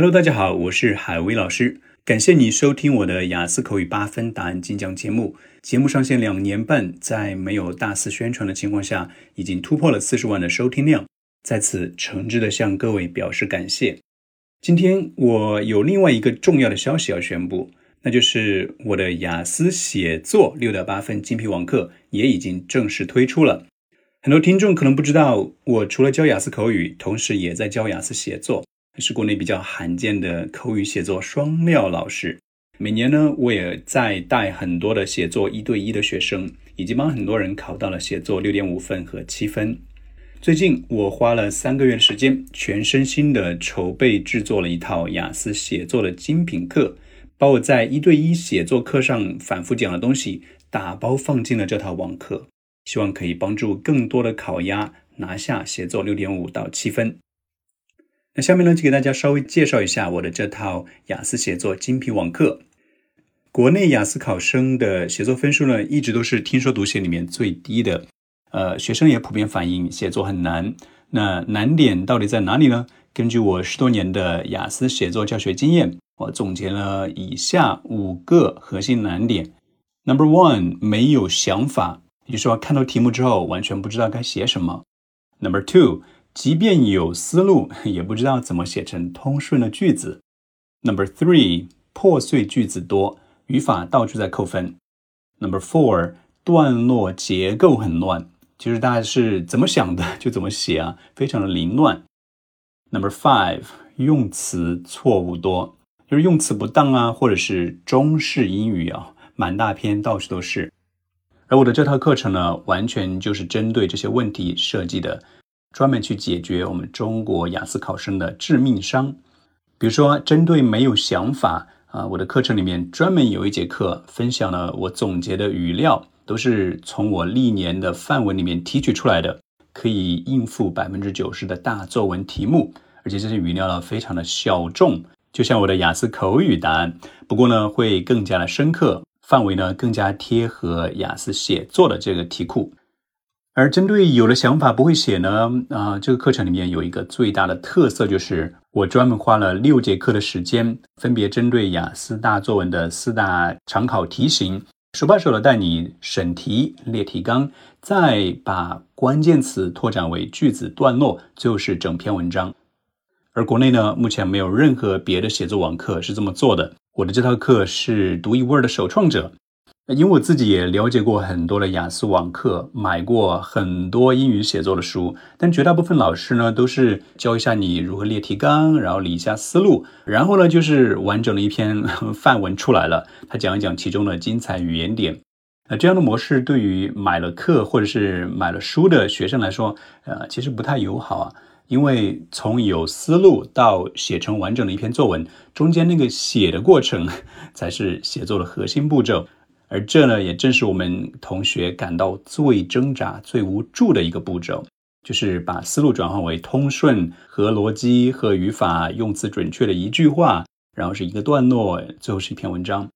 Hello，大家好，我是海威老师，感谢你收听我的雅思口语八分答案精讲节目。节目上线两年半，在没有大肆宣传的情况下，已经突破了四十万的收听量，在此诚挚的向各位表示感谢。今天我有另外一个重要的消息要宣布，那就是我的雅思写作六点八分精品网课也已经正式推出了。很多听众可能不知道，我除了教雅思口语，同时也在教雅思写作。是国内比较罕见的口语写作双料老师。每年呢，我也在带很多的写作一对一的学生，已经帮很多人考到了写作六点五分和七分。最近我花了三个月的时间，全身心的筹备制作了一套雅思写作的精品课，把我在一对一写作课上反复讲的东西打包放进了这套网课，希望可以帮助更多的考鸭拿下写作六点五到七分。那下面呢，就给大家稍微介绍一下我的这套雅思写作精品网课。国内雅思考生的写作分数呢，一直都是听说读写里面最低的。呃，学生也普遍反映写作很难。那难点到底在哪里呢？根据我十多年的雅思写作教学经验，我总结了以下五个核心难点。Number one，没有想法，也就是说看到题目之后完全不知道该写什么。Number two。即便有思路，也不知道怎么写成通顺的句子。Number three，破碎句子多，语法到处在扣分。Number four，段落结构很乱，就是大家是怎么想的就怎么写啊，非常的凌乱。Number five，用词错误多，就是用词不当啊，或者是中式英语啊，满大篇到处都是。而我的这套课程呢，完全就是针对这些问题设计的。专门去解决我们中国雅思考生的致命伤，比如说针对没有想法啊，我的课程里面专门有一节课分享了我总结的语料，都是从我历年的范文里面提取出来的，可以应付百分之九十的大作文题目，而且这些语料呢非常的小众，就像我的雅思口语答案，不过呢会更加的深刻，范围呢更加贴合雅思写作的这个题库。而针对有了想法不会写呢？啊，这个课程里面有一个最大的特色，就是我专门花了六节课的时间，分别针对雅思大作文的四大常考题型，手把手的带你审题、列提纲，再把关键词拓展为句子段落，就是整篇文章。而国内呢，目前没有任何别的写作网课是这么做的，我的这套课是独一无二的首创者。因为我自己也了解过很多的雅思网课，买过很多英语写作的书，但绝大部分老师呢都是教一下你如何列提纲，然后理一下思路，然后呢就是完整的一篇 范文出来了，他讲一讲其中的精彩语言点。那这样的模式对于买了课或者是买了书的学生来说，呃，其实不太友好啊，因为从有思路到写成完整的一篇作文，中间那个写的过程 才是写作的核心步骤。而这呢，也正是我们同学感到最挣扎、最无助的一个步骤，就是把思路转换为通顺、和逻辑、和语法、用词准确的一句话，然后是一个段落，最后是一篇文章。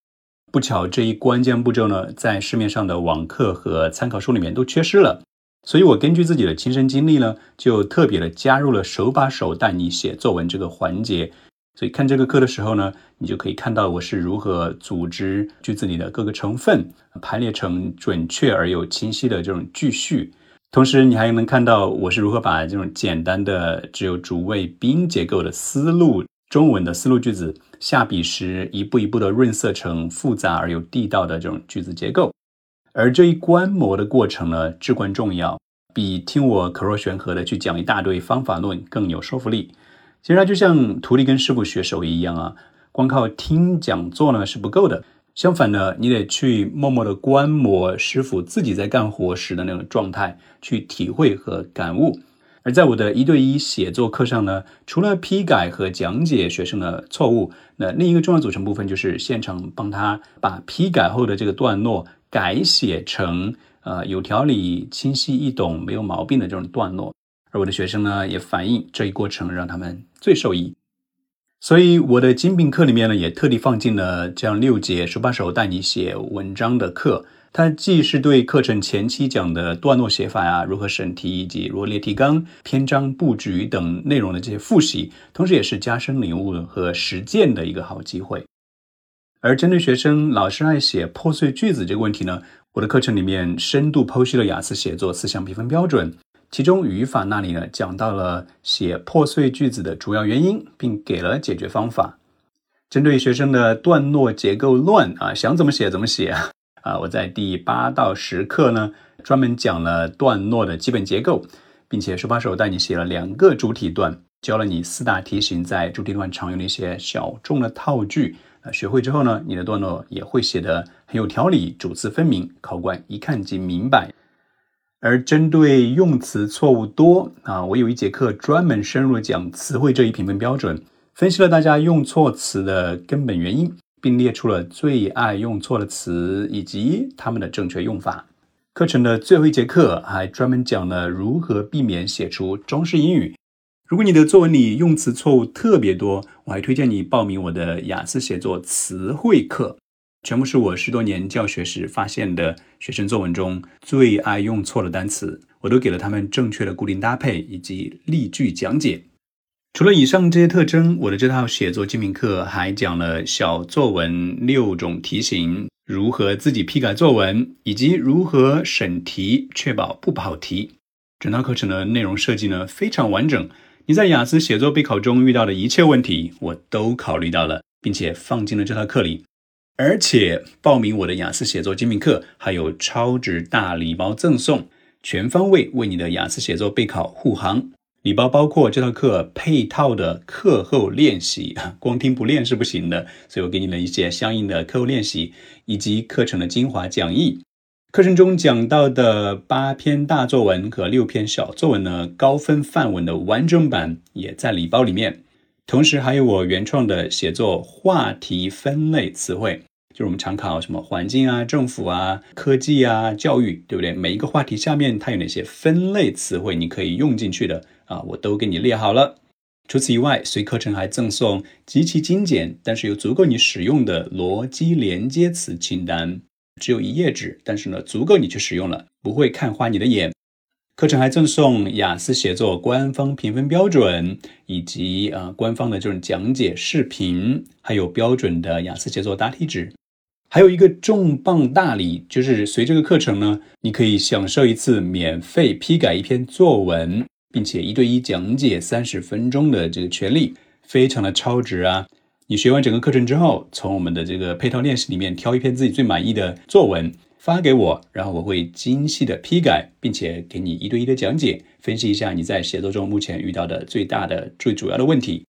不巧，这一关键步骤呢，在市面上的网课和参考书里面都缺失了。所以我根据自己的亲身经历呢，就特别的加入了手把手带你写作文这个环节。所以看这个课的时候呢，你就可以看到我是如何组织句子里的各个成分，排列成准确而又清晰的这种句序。同时，你还能看到我是如何把这种简单的只有主谓宾结构的思路中文的思路句子，下笔时一步一步的润色成复杂而又地道的这种句子结构。而这一观摩的过程呢，至关重要，比听我口若悬河的去讲一大堆方法论更有说服力。其实它就像徒弟跟师傅学手艺一样啊，光靠听讲座呢是不够的。相反呢，你得去默默的观摩师傅自己在干活时的那种状态，去体会和感悟。而在我的一对一写作课上呢，除了批改和讲解学生的错误，那另一个重要组成部分就是现场帮他把批改后的这个段落改写成呃有条理、清晰易懂、没有毛病的这种段落。而我的学生呢，也反映这一过程让他们最受益。所以我的精品课里面呢，也特地放进了这样六节手把手带你写文章的课，它既是对课程前期讲的段落写法呀、如何审题以及如何列提纲、篇章布局等内容的这些复习，同时也是加深领悟和实践的一个好机会。而针对学生老是爱写破碎句子这个问题呢，我的课程里面深度剖析了雅思写作四项评分标准，其中语法那里呢讲到了写破碎句子的主要原因，并给了解决方法。针对学生的段落结构乱啊，想怎么写怎么写啊。啊，我在第八到十课呢，专门讲了段落的基本结构，并且手把手带你写了两个主体段，教了你四大题型在主体段常用的一些小众的套句。啊，学会之后呢，你的段落也会写得很有条理，主次分明，考官一看即明白。而针对用词错误多啊，我有一节课专门深入讲词汇这一评分标准，分析了大家用错词的根本原因。并列出了最爱用错的词以及它们的正确用法。课程的最后一节课还专门讲了如何避免写出中式英语。如果你的作文里用词错误特别多，我还推荐你报名我的雅思写作词汇课，全部是我十多年教学时发现的学生作文中最爱用错的单词，我都给了他们正确的固定搭配以及例句讲解。除了以上这些特征，我的这套写作精品课还讲了小作文六种题型，如何自己批改作文，以及如何审题，确保不跑题。整套课程的内容设计呢非常完整，你在雅思写作备考中遇到的一切问题，我都考虑到了，并且放进了这套课里。而且报名我的雅思写作精品课，还有超值大礼包赠送，全方位为你的雅思写作备考护航。礼包包括这套课配套的课后练习，光听不练是不行的，所以我给你了一些相应的课后练习，以及课程的精华讲义。课程中讲到的八篇大作文和六篇小作文呢，高分范文的完整版也在礼包里面，同时还有我原创的写作话题分类词汇。就是我们常考什么环境啊、政府啊、科技啊、教育，对不对？每一个话题下面它有哪些分类词汇你可以用进去的啊？我都给你列好了。除此以外，随课程还赠送极其精简，但是又足够你使用的逻辑连接词清单，只有一页纸，但是呢，足够你去使用了，不会看花你的眼。课程还赠送雅思写作官方评分标准，以及啊官方的这种讲解视频，还有标准的雅思写作答题纸。还有一个重磅大礼，就是随这个课程呢，你可以享受一次免费批改一篇作文，并且一对一讲解三十分钟的这个权利，非常的超值啊！你学完整个课程之后，从我们的这个配套练习里面挑一篇自己最满意的作文发给我，然后我会精细的批改，并且给你一对一的讲解，分析一下你在写作中目前遇到的最大的、最主要的问题。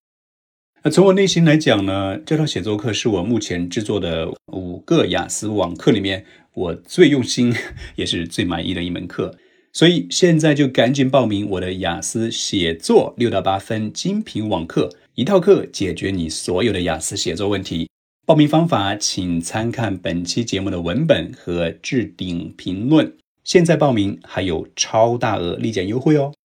那从我内心来讲呢，这套写作课是我目前制作的五个雅思网课里面我最用心也是最满意的一门课，所以现在就赶紧报名我的雅思写作六到八分精品网课，一套课解决你所有的雅思写作问题。报名方法请参看本期节目的文本和置顶评论。现在报名还有超大额立减优惠哦！